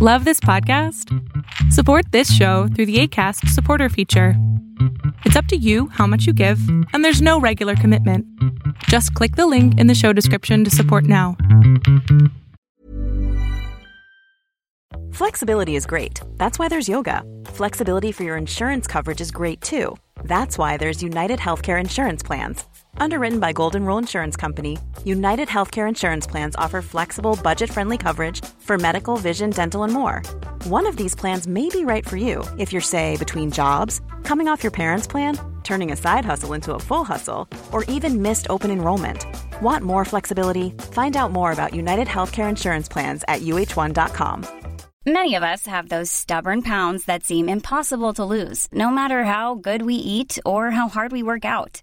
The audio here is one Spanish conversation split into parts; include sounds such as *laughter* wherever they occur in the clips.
Love this podcast? Support this show through the ACAST supporter feature. It's up to you how much you give, and there's no regular commitment. Just click the link in the show description to support now. Flexibility is great. That's why there's yoga. Flexibility for your insurance coverage is great too. That's why there's United Healthcare Insurance Plans. Underwritten by Golden Rule Insurance Company, United Healthcare Insurance Plans offer flexible, budget friendly coverage for medical, vision, dental, and more. One of these plans may be right for you if you're, say, between jobs, coming off your parents' plan, turning a side hustle into a full hustle, or even missed open enrollment. Want more flexibility? Find out more about United Healthcare Insurance Plans at uh1.com. Many of us have those stubborn pounds that seem impossible to lose, no matter how good we eat or how hard we work out.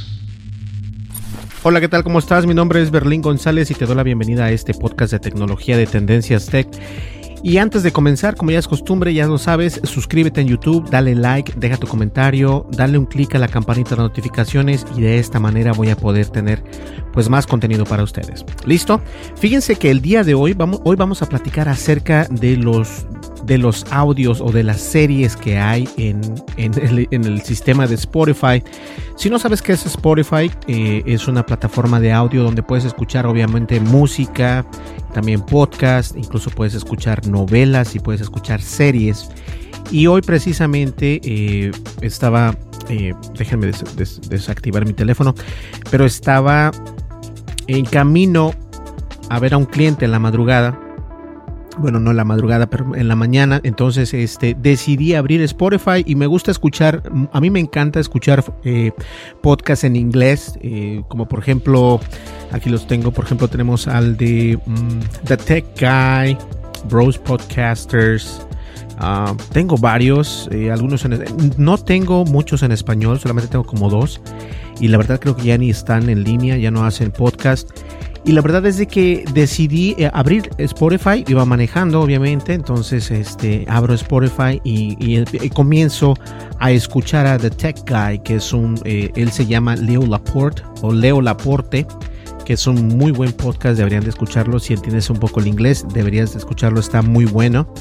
Hola, ¿qué tal? ¿Cómo estás? Mi nombre es Berlín González y te doy la bienvenida a este podcast de tecnología de Tendencias Tech. Y antes de comenzar, como ya es costumbre, ya lo sabes, suscríbete en YouTube, dale like, deja tu comentario, dale un clic a la campanita de notificaciones y de esta manera voy a poder tener pues más contenido para ustedes. ¿Listo? Fíjense que el día de hoy vamos, hoy vamos a platicar acerca de los de los audios o de las series que hay en, en, el, sistema de Spotify. Si no sabes qué es Spotify, eh, es una plataforma de audio donde puedes escuchar obviamente música, también podcast, incluso puedes escuchar novelas y puedes escuchar series. Y hoy precisamente eh, estaba, eh, déjenme des des desactivar mi teléfono, pero estaba en camino a ver a un cliente en la madrugada bueno, no la madrugada, pero en la mañana. Entonces, este, decidí abrir Spotify y me gusta escuchar, a mí me encanta escuchar eh, podcasts en inglés, eh, como por ejemplo, aquí los tengo, por ejemplo, tenemos al de um, The Tech Guy, Bros Podcasters. Uh, tengo varios, eh, algunos no tengo muchos en español, solamente tengo como dos. Y la verdad creo que ya ni están en línea, ya no hacen podcast. Y la verdad es de que decidí eh, abrir Spotify, iba manejando obviamente, entonces este, abro Spotify y, y, comienzo a escuchar a The Tech Guy, que es un, eh, él se llama Leo Laporte o Leo Laporte, que es un muy buen podcast, deberían de escucharlo, si entiendes un poco el inglés, deberías de escucharlo, está muy bueno.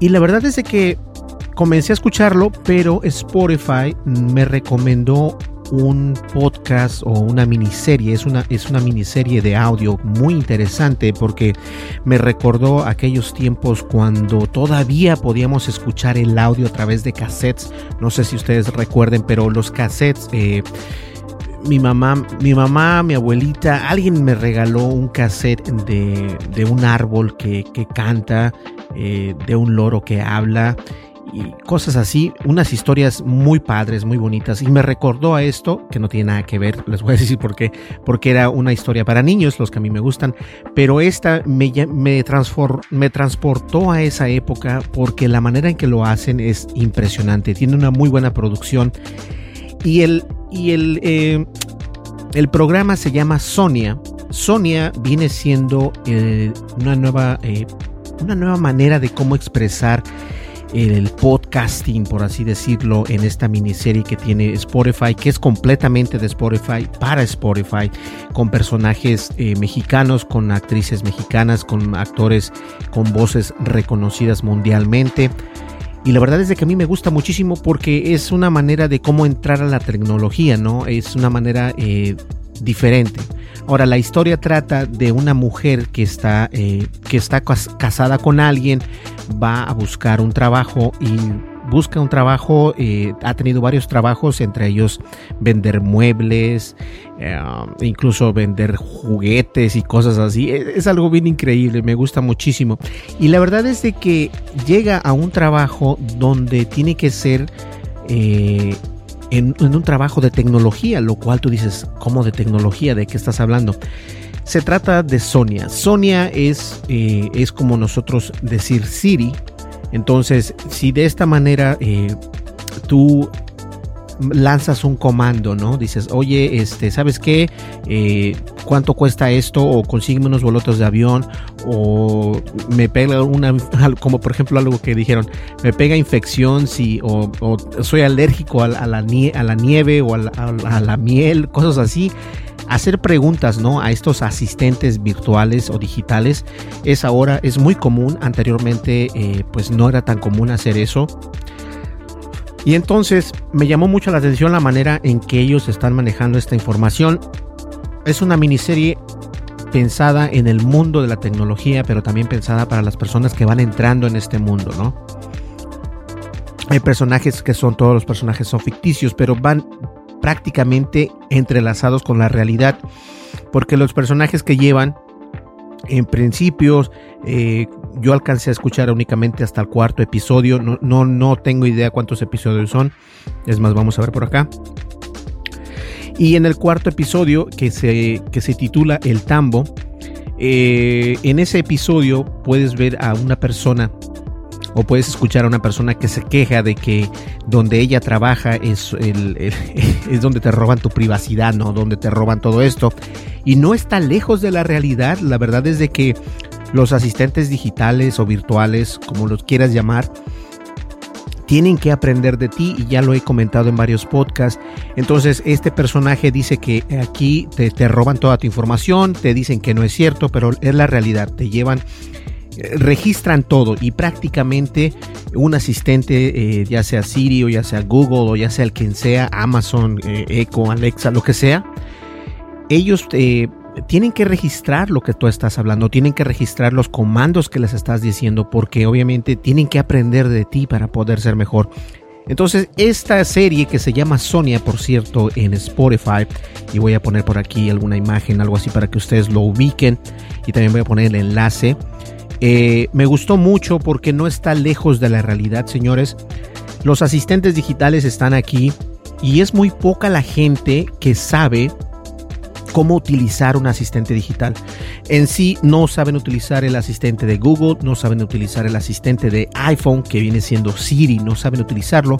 Y la verdad es de que comencé a escucharlo, pero Spotify me recomendó un podcast o una miniserie, es una, es una miniserie de audio muy interesante porque me recordó aquellos tiempos cuando todavía podíamos escuchar el audio a través de cassettes, no sé si ustedes recuerden, pero los cassettes... Eh, mi mamá, mi mamá, mi abuelita, alguien me regaló un cassette de, de un árbol que, que canta, eh, de un loro que habla y cosas así, unas historias muy padres, muy bonitas. Y me recordó a esto, que no tiene nada que ver, les voy a decir por qué, porque era una historia para niños, los que a mí me gustan, pero esta me, me, me transportó a esa época porque la manera en que lo hacen es impresionante, tiene una muy buena producción. Y el, y el, eh, el programa se llama Sonia. Sonia viene siendo eh, una, nueva, eh, una nueva manera de cómo expresar el podcasting, por así decirlo, en esta miniserie que tiene Spotify, que es completamente de Spotify para Spotify, con personajes eh, mexicanos, con actrices mexicanas, con actores con voces reconocidas mundialmente. Y la verdad es de que a mí me gusta muchísimo porque es una manera de cómo entrar a la tecnología, ¿no? Es una manera eh, diferente. Ahora, la historia trata de una mujer que está, eh, que está casada con alguien, va a buscar un trabajo y busca un trabajo, eh, ha tenido varios trabajos, entre ellos vender muebles, eh, incluso vender juguetes y cosas así. Es, es, algo bien increíble, me gusta muchísimo. Y la verdad es de que llega a un trabajo donde tiene que ser... Eh, en, un trabajo de tecnología, lo cual tú dices, ¿cómo de tecnología? ¿De qué estás hablando? Se trata de Sonia. Sonia es, eh, es como nosotros decir Siri Entonces, si de esta manera eh, tú lanzas un comando, ¿no? Dices, oye, este, ¿sabes qué? Eh, ¿Cuánto cuesta esto? O consígueme unos boletos de avión. O me pega una, como por ejemplo algo que dijeron, me pega infección si, o, soy alérgico a, la, nieve o a la, miel, cosas así hacer preguntas ¿no? a estos asistentes virtuales o digitales es ahora es muy común anteriormente eh, pues no era tan común hacer eso y entonces me llamó mucho la atención la manera en que ellos están manejando esta información. Es una miniserie pensada en el mundo de la tecnología, pero también pensada para las personas que van entrando en este mundo, ¿no? Hay personajes que son, todos los personajes son ficticios, pero van prácticamente entrelazados con la realidad, porque los personajes que llevan en principios eh, yo alcancé a escuchar únicamente hasta el cuarto episodio. No, no, no tengo idea cuántos episodios son. Es más, vamos a ver por acá. Y en el cuarto episodio, que se, que se titula El Tambo, eh, en ese episodio puedes ver a una persona o puedes escuchar a una persona que se queja de que donde ella trabaja es, *laughs* es donde te roban tu privacidad, ¿no? Donde te roban todo esto. Y no está lejos de la realidad. La verdad es de que los asistentes digitales o virtuales, como los quieras llamar, tienen que aprender de ti y ya lo he comentado en varios podcasts. Entonces este personaje dice que aquí te, roban toda tu información, te dicen que no es cierto, pero es la realidad, te llevan eh, registran todo y prácticamente un asistente, eh, ya sea Siri o ya sea Google o ya sea el quien sea, Amazon, eh, Echo, Alexa, lo que sea, ellos tienen que registrar lo que tú estás hablando, tienen que registrar los comandos que les estás diciendo, porque obviamente tienen que aprender de ti para poder ser mejor. Entonces, esta serie que se llama Sonia, por cierto, en Spotify, y voy a poner por aquí alguna imagen, algo así para que ustedes lo ubiquen, y también voy a poner el enlace. Eh, me gustó mucho porque no está lejos de la realidad, señores. Los asistentes digitales están aquí y es muy poca la gente que sabe cómo utilizar un asistente digital. En sí no saben utilizar el asistente de Google, no saben utilizar el asistente de iPhone que viene siendo Siri, no saben utilizarlo.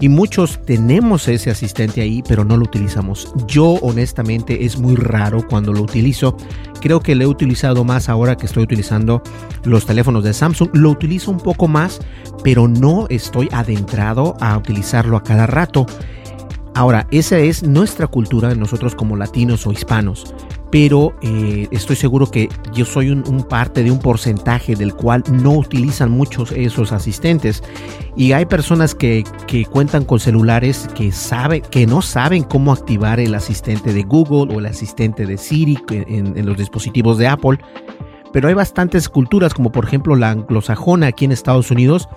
Y muchos tenemos ese asistente ahí, pero no lo utilizamos. Yo honestamente es muy raro cuando lo utilizo. Creo que lo he utilizado más ahora que estoy utilizando los teléfonos de Samsung. Lo utilizo un poco más, pero no estoy adentrado a utilizarlo a cada rato. Ahora, esa es nuestra cultura, nosotros como latinos o hispanos, pero eh, estoy seguro que yo soy un, parte de un porcentaje del cual no utilizan muchos esos asistentes. Y hay personas que, cuentan con celulares que, saben, que no saben cómo activar el asistente de Google o el asistente de Siri en los dispositivos de Apple, pero hay bastantes culturas como por ejemplo la anglosajona aquí en Estados Unidos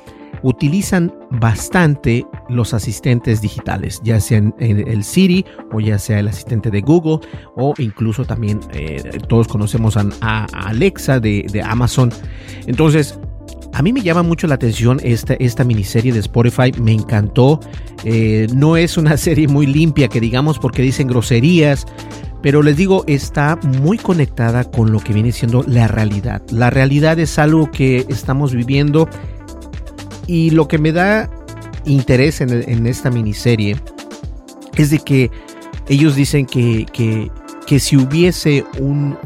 utilizan bastante los asistentes digitales, ya sea el Siri o ya sea el asistente de Google o incluso también eh, todos conocemos a, Alexa de, Amazon. Entonces, a mí me llama mucho la atención esta, esta miniserie de Spotify, me encantó. Eh, no es una *laughs* serie muy limpia que digamos porque dicen groserías, pero les digo, está muy conectada con lo que viene siendo la realidad. La realidad es algo que estamos viviendo y lo que me da interés en, esta miniserie es de que ellos dicen que, que, si hubiese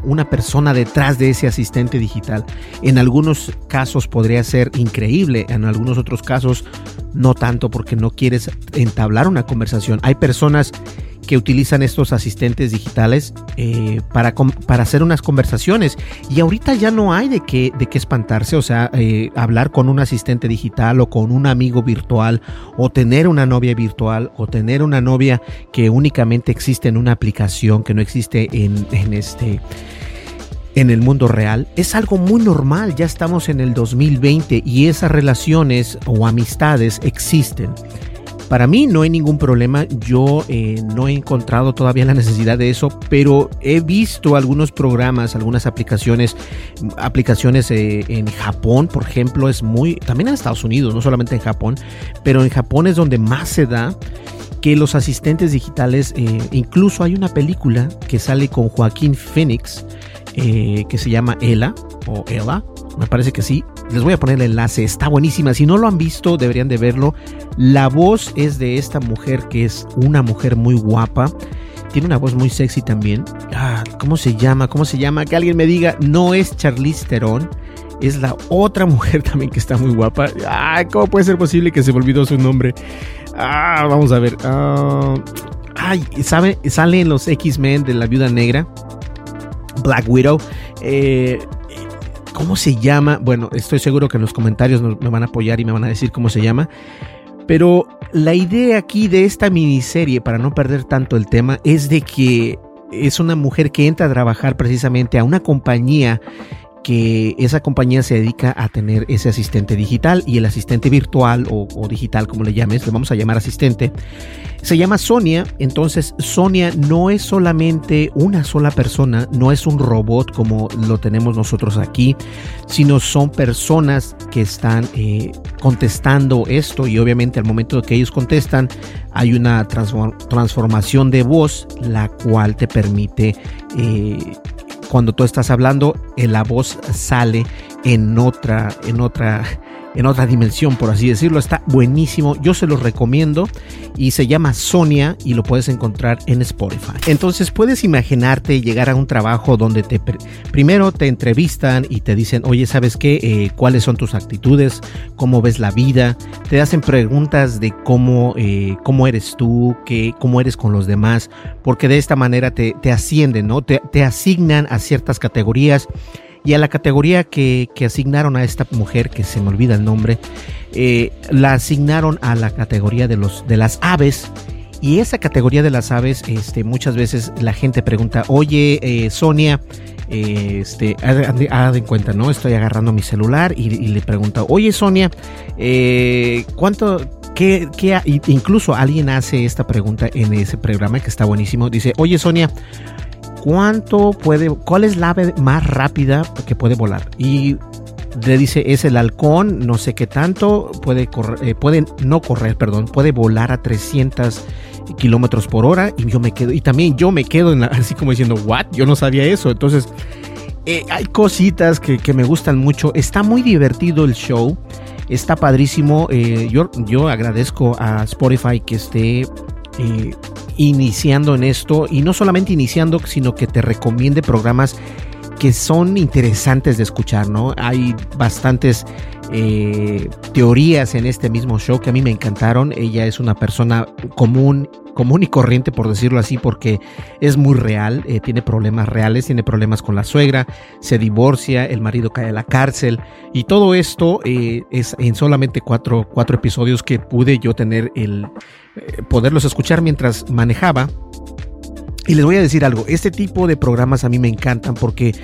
una persona detrás de ese asistente digital, en algunos casos podría ser increíble, en algunos otros casos no tanto porque no quieres entablar una conversación. Hay personas que utilizan estos asistentes digitales eh, para, para hacer unas conversaciones. Y ahorita ya no hay de qué, de qué espantarse, o sea, eh, hablar con un asistente digital o con un amigo virtual o tener una novia virtual o tener una novia que únicamente existe en una aplicación, que no existe en, en este en el mundo real es algo muy normal, ya estamos en el 2020 y esas relaciones o amistades existen. Para mí no hay ningún problema, yo eh, no he encontrado todavía la necesidad de eso, pero he visto algunos programas, algunas aplicaciones, aplicaciones eh, en Japón, por ejemplo, es muy, también en Estados Unidos, no solamente en Japón, pero en Japón es donde más se da que los asistentes digitales, eh, incluso hay una película que sale con Joaquín Phoenix, eh, que se llama Ella o Ella, me parece que sí. Les voy a poner el enlace, está buenísima. Si no lo han visto, deberían de verlo. La voz es de esta mujer que es una mujer muy guapa. Tiene una voz muy sexy también. Ah, ¿Cómo se llama? ¿Cómo se llama? Que alguien me diga, no es Charlize Theron. Es la otra mujer *laughs* también que está muy guapa. Ah, ¿Cómo puede ser posible que se me olvidó su nombre? Ah, vamos a ver. Ah, ay, ¿sabe? Sale en los X-Men de la Viuda Negra. Black Widow. Eh, ¿Cómo se llama? Bueno, estoy seguro que en los comentarios me van a apoyar y me van a decir cómo se llama. Pero la idea aquí de esta miniserie, para no perder tanto el tema, es de que es una mujer que entra a trabajar precisamente a una compañía que esa compañía se dedica a tener ese asistente digital y el asistente virtual o, digital, como le llames, le vamos a llamar asistente, se llama Sonia. Entonces, Sonia no es solamente una sola persona, no es un robot como lo tenemos nosotros aquí, sino son personas que están eh, contestando esto y obviamente al momento que ellos contestan hay una transformación de voz la cual te permite eh, cuando tú estás hablando, eh, la voz sale en otra, en otra, en otra dimensión, por así decirlo. Está buenísimo. Yo se los recomiendo y se llama Sonia y lo puedes encontrar en Spotify. Entonces puedes imaginarte llegar a un trabajo donde te primero te entrevistan y te dicen, oye, ¿sabes qué? Eh, ¿Cuáles son tus actitudes? ¿Cómo ves la vida? Te hacen preguntas de cómo, eh, cómo eres tú, qué, cómo eres con los demás, porque de esta manera te, te ascienden, ¿no? Te, te asignan a ciertas categorías y a la categoría que, asignaron a esta mujer, que se me olvida el nombre, eh, la asignaron a la categoría de, los, de las aves. Y esa categoría de las aves, este, muchas veces la gente pregunta, oye, eh, Sonia, este, haz en cuenta, ¿no? Estoy agarrando mi celular y, le pregunto, oye, Sonia, eh, ¿cuánto, qué, qué, incluso alguien hace esta pregunta en ese programa que está buenísimo? Dice, oye, Sonia, ¿cuánto puede, cuál es la ave más rápida que puede volar? Y le dice, es el halcón, no sé qué tanto, puede, correr, eh, puede no correr, perdón, puede volar a 300 kilómetros por hora y yo me quedo, y también yo me quedo *laughs* así como diciendo, what, yo no sabía eso, entonces eh, hay cositas que, me gustan mucho, está muy divertido el show, está padrísimo, eh, yo, yo agradezco a Spotify que esté iniciando en esto y no solamente iniciando, sino que te recomiende programas que son interesantes de escuchar, ¿no? Hay bastantes eh, teorías en este mismo show que a mí me encantaron. Ella es una persona común, común y corriente, por decirlo así, porque es muy real, eh, tiene problemas reales, tiene problemas con la suegra, se divorcia, el marido cae a la cárcel y todo esto eh, es en solamente cuatro, cuatro episodios que pude yo tener el poderlos escuchar mientras manejaba y les voy a decir algo, este tipo de programas a mí me encantan porque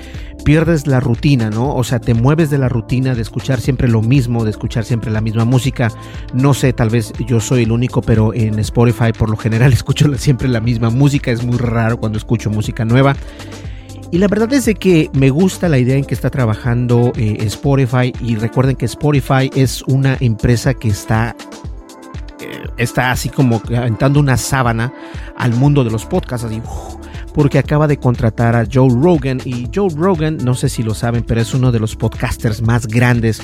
pierdes la rutina, ¿no? O sea, te mueves de la rutina de escuchar siempre lo mismo, de escuchar siempre la misma música. No sé, tal vez yo soy el único, pero en Spotify por lo general *laughs* escucho siempre la misma música. Es muy raro cuando escucho música nueva. Y la verdad es de que me gusta la idea en que está trabajando eh, Spotify. Y recuerden que Spotify es una empresa que está está así como aventando una sábana al mundo de los podcasts, así, porque acaba de contratar a Joe Rogan y Joe Rogan, no sé si lo saben, pero es uno de los podcasters más grandes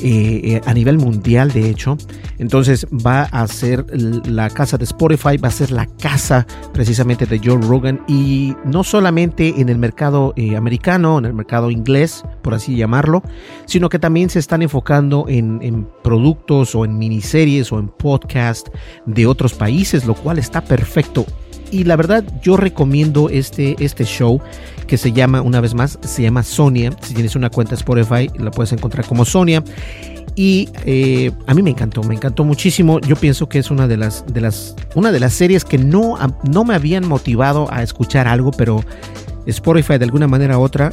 eh, eh, a nivel mundial, de hecho. Entonces va a ser la casa de Spotify, va a ser la casa precisamente de Joe Rogan y no solamente en el mercado eh, americano, en el mercado inglés, por así llamarlo, sino que también se están enfocando en, en productos o en miniseries o en podcast de otros países, lo cual está perfecto y la verdad yo recomiendo este, este show que se llama, una vez más, se llama Sonia. Si tienes una cuenta Spotify, la puedes encontrar como Sonia. Y eh, a mí me encantó, me encantó muchísimo. Yo pienso que es una de las, de las, una de las series que no, no me habían motivado a escuchar algo, pero Spotify de alguna manera u otra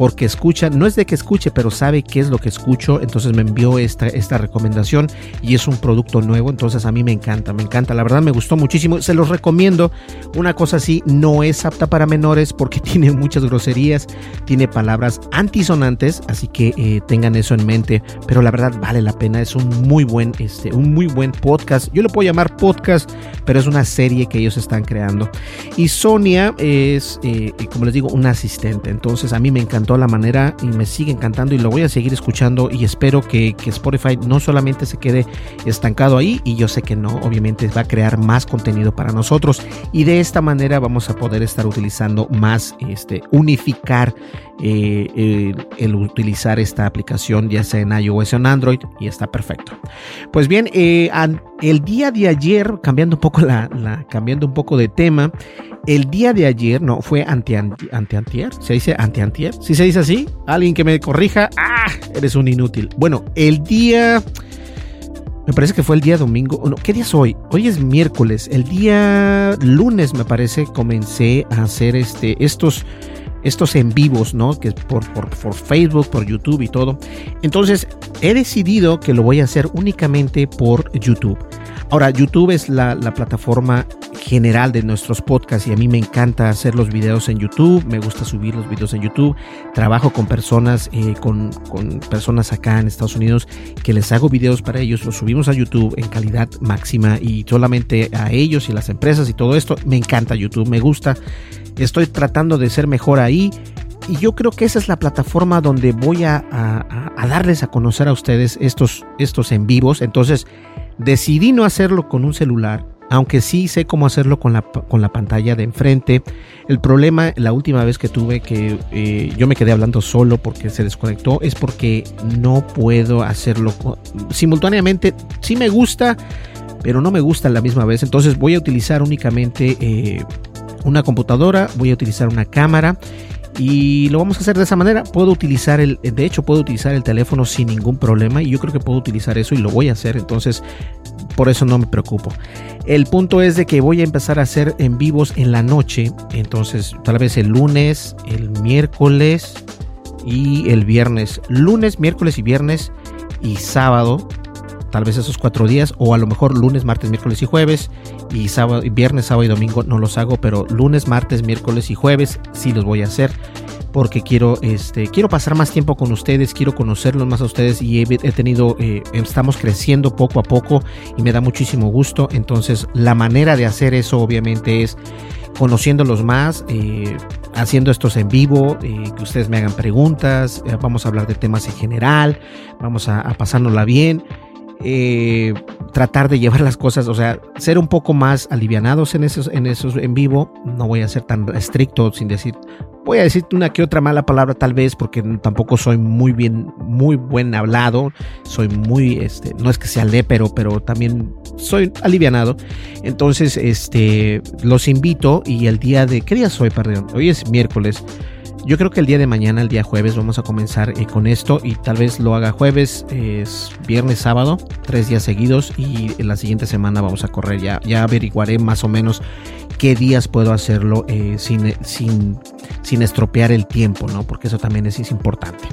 porque escucha, no es de que escuche, pero sabe qué es lo que escucho, entonces me envió esta, esta recomendación y es un producto nuevo, entonces a mí me encanta, me encanta, la verdad me gustó muchísimo, se los recomiendo, una cosa así, no es apta para menores porque *laughs* tiene muchas groserías, tiene palabras antisonantes, así que eh, tengan eso en mente, pero la verdad vale la pena, es un muy buen, este, un muy buen podcast, yo lo puedo llamar podcast, pero es una serie que ellos están creando. Y Sonia es, eh, como les digo, una asistente. Entonces a mí me encantó la manera y me sigue encantando y lo voy a seguir escuchando y espero que, que Spotify no solamente se quede estancado ahí y yo sé que no, obviamente va a crear más contenido para nosotros y de esta manera vamos a poder estar utilizando más, este, unificar eh, el, utilizar esta aplicación ya sea en iOS o en Android y está perfecto. Pues bien, eh, el día de ayer, cambiando un poco la, cambiando un poco de tema, el día de ayer, no, fue ante, ante antier, se dice ante antier, si se dice así, alguien que me corrija, ah, eres un inútil. Bueno, el día me parece que fue el día domingo. No, ¿Qué día es hoy? Hoy es miércoles. El día lunes, me parece, comencé a hacer este, estos estos en vivos, ¿no? Que por, por, Facebook, por YouTube y todo. Entonces, he decidido que lo voy a hacer únicamente por YouTube. Ahora, YouTube es la, plataforma general de nuestros podcasts y a mí me encanta hacer los videos en YouTube, me gusta subir los videos en YouTube, trabajo con personas, eh, con, con, personas acá en Estados Unidos que les hago videos para ellos, los subimos a YouTube en calidad máxima y solamente a ellos y las empresas y todo esto, me encanta YouTube, me gusta. Estoy tratando de ser mejor ahí y yo creo que esa es la plataforma donde voy a, darles a conocer a ustedes estos, estos en vivos. Entonces decidí no hacerlo con un celular, aunque sí sé cómo hacerlo con la, con la pantalla de enfrente. El problema, la última vez que tuve que eh, yo me quedé hablando solo porque se desconectó, es porque no puedo hacerlo simultáneamente. Sí me gusta, pero no me gusta a la misma vez. Entonces voy a utilizar únicamente... Eh, una computadora, voy a utilizar una cámara y lo vamos a hacer de esa manera. Puedo utilizar el, de hecho puedo utilizar el teléfono sin ningún problema y yo creo que puedo utilizar eso y lo voy a hacer. Entonces, por eso no me preocupo. El punto es de que voy a empezar a hacer en vivos en la noche. Entonces, tal vez el lunes, el miércoles y el viernes. Lunes, miércoles y viernes y sábado tal vez esos cuatro días, o a lo mejor lunes, martes, miércoles y jueves, y sábado, viernes, sábado y domingo no los hago, pero lunes, martes, miércoles y jueves sí los voy a hacer porque quiero este quiero pasar más tiempo con ustedes quiero conocerlos más a ustedes y he, tenido eh, estamos creciendo poco a poco y me da muchísimo gusto. Entonces la manera de hacer eso obviamente es conociéndolos más eh, haciendo estos en vivo eh, que ustedes me hagan preguntas vamos a hablar de temas en general vamos a, a pasárnosla bien tratar de llevar las cosas, o sea, ser un poco más alivianados en esos, en esos en vivo. No voy a ser tan estricto sin decir, voy a decir una que otra mala palabra tal vez, porque tampoco soy muy bien, muy buen hablado. Soy muy, este, no es que sea pero pero también soy alivianado. Entonces, este, los invito y el día de, ¿qué día soy? Perdón, hoy es miércoles. Yo creo que el día de mañana, el día jueves, vamos a comenzar eh, con esto y tal vez lo haga jueves, es viernes, sábado, tres días seguidos y en la siguiente semana vamos a correr ya. Ya averiguaré más o menos qué días puedo hacerlo eh, sin, sin, sin estropear el tiempo, ¿no? Porque eso también es, es importante.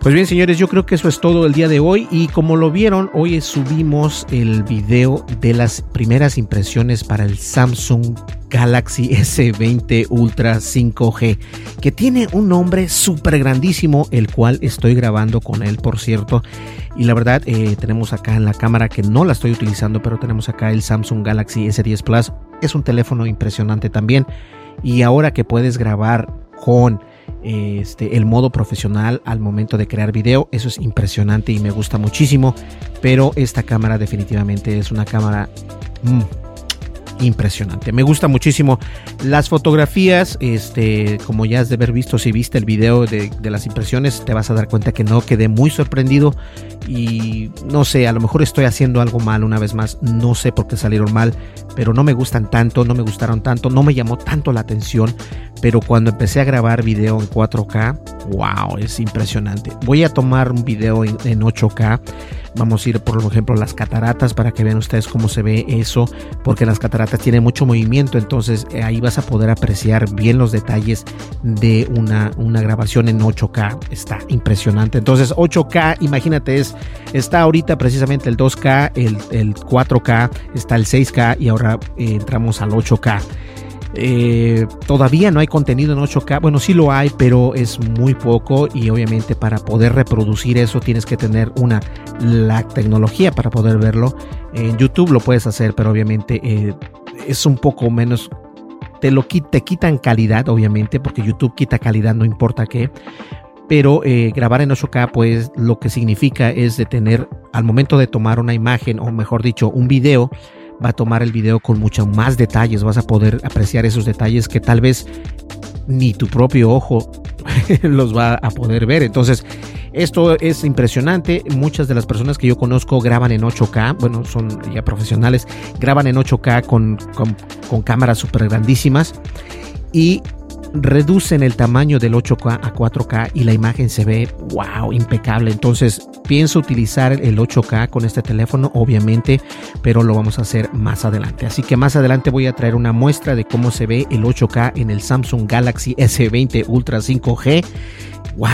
Pues bien, señores, yo creo que eso es todo el día de hoy y como lo vieron, hoy subimos el video de las primeras impresiones para el Samsung Galaxy S20 Ultra 5G, que tiene un nombre súper grandísimo, el cual estoy grabando con él, por cierto. Y la verdad, eh, tenemos acá en la cámara que no la estoy utilizando, pero tenemos acá el Samsung Galaxy S10 Plus. Es un teléfono impresionante también. Y ahora que puedes grabar con este, el modo profesional al momento de crear video. Eso es impresionante y me gusta muchísimo. Pero esta cámara definitivamente es una cámara... Mm, impresionante. Me gusta muchísimo las fotografías. Este, como ya has de haber visto, si viste el video de, las impresiones, te vas a dar cuenta que no quedé muy sorprendido. Y no sé, a lo mejor estoy haciendo algo mal una vez más. No sé por qué salieron mal, pero no me gustan tanto, no me gustaron tanto, no me llamó tanto la atención. Pero cuando empecé a grabar video en 4K, wow, es impresionante. Voy a tomar un video en, en 8K Vamos a ir, por ejemplo, las cataratas para que vean ustedes cómo se ve eso, porque las cataratas tienen mucho movimiento, entonces eh, ahí vas a poder apreciar bien los detalles de una, una grabación en 8K. Está impresionante. Entonces, 8K, imagínate, es, está ahorita precisamente el 2K, el, 4K, está el 6K y ahora eh, entramos al 8K. Eh, todavía no hay contenido en 8K. Bueno, sí lo hay, pero es muy poco y obviamente para poder reproducir eso tienes que tener una la tecnología para poder verlo. En YouTube lo puedes hacer, pero obviamente eh, es un poco menos te lo te quitan calidad, obviamente, porque YouTube quita calidad, no importa qué. Pero eh, grabar en 8K, pues lo que significa es de tener, al momento de tomar una imagen, o mejor dicho, un video, va a tomar el video con mucho más detalles, vas a poder apreciar esos detalles que tal vez ni tu propio ojo *laughs* los va a poder ver. Entonces, esto es impresionante. Muchas de las personas que yo conozco graban en 8K, bueno, son ya profesionales, graban en 8K con, con, cámaras súper grandísimas y reducen el tamaño del 8K a 4K y la imagen se ve, wow, impecable. Entonces pienso utilizar el 8K con este teléfono, obviamente, pero lo vamos a hacer más adelante. Así que más adelante voy a traer una muestra de cómo se ve el 8K en el Samsung Galaxy S20 Ultra 5G. Wow,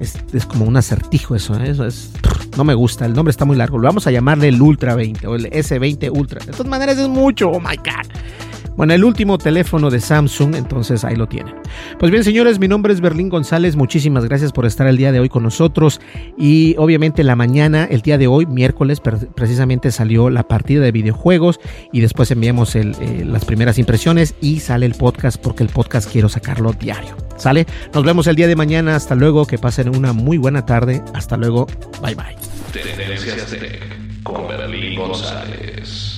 es, como un acertijo eso, ¿eh? eso es, no me gusta, el nombre está muy largo, lo vamos a llamarle el Ultra 20 o el S20 Ultra. De todas maneras es mucho, oh my god. Bueno, el último teléfono de Samsung, entonces ahí lo tienen. Pues bien, señores, mi nombre es Berlín González. Muchísimas gracias por estar el día de hoy con nosotros. Y obviamente la mañana, el día de hoy, miércoles, precisamente salió la partida de videojuegos y después enviamos eh, las primeras impresiones y sale el podcast porque el podcast quiero sacarlo diario. ¿Sale? Nos vemos el día de mañana. Hasta luego. Que pasen una muy buena tarde. Hasta luego. Bye bye. con Berlín González.